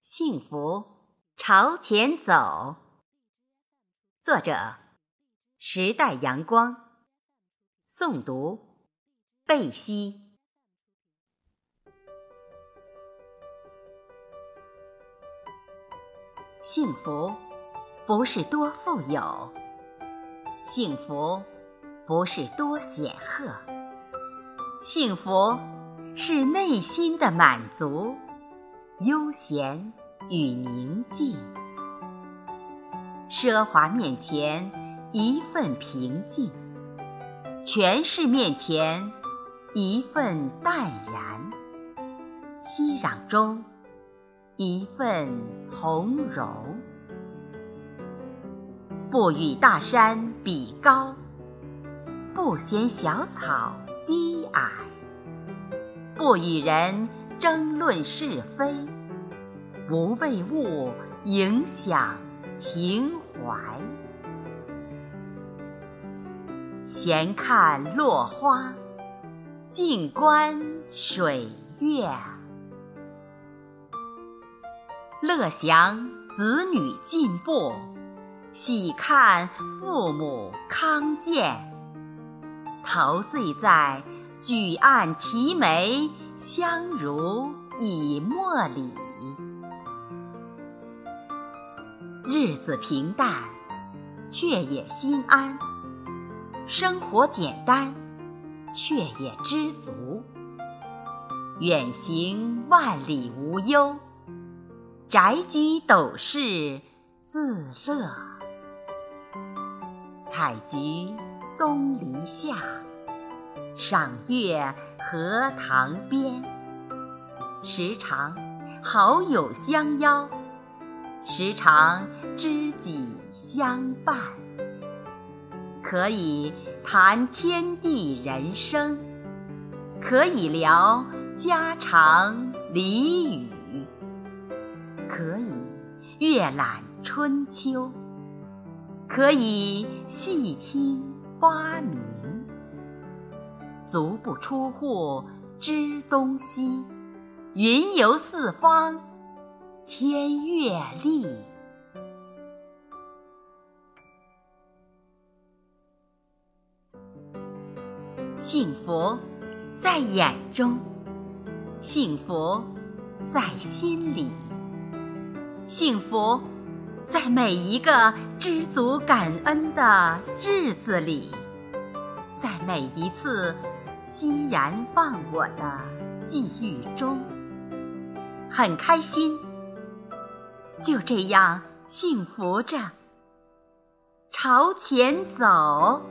幸福朝前走。作者：时代阳光。诵读：贝西。幸福不是多富有，幸福不是多显赫，幸福是内心的满足。悠闲与宁静，奢华面前一份平静，权势面前一份淡然，熙攘中一份从容。不与大山比高，不嫌小草低矮，不与人。争论是非，不为物影响情怀。闲看落花，静观水月。乐享子女进步，喜看父母康健。陶醉在举案齐眉。相濡以沫里，日子平淡，却也心安；生活简单，却也知足。远行万里无忧，宅居斗室自乐。采菊东篱下。赏月荷塘边，时常好友相邀，时常知己相伴，可以谈天地人生，可以聊家常俚语，可以阅览春秋，可以细听花名。足不出户知东西，云游四方天阅历。幸福在眼中，幸福在心里，幸福在每一个知足感恩的日子里，在每一次。欣然忘我的际遇中，很开心，就这样幸福着，朝前走。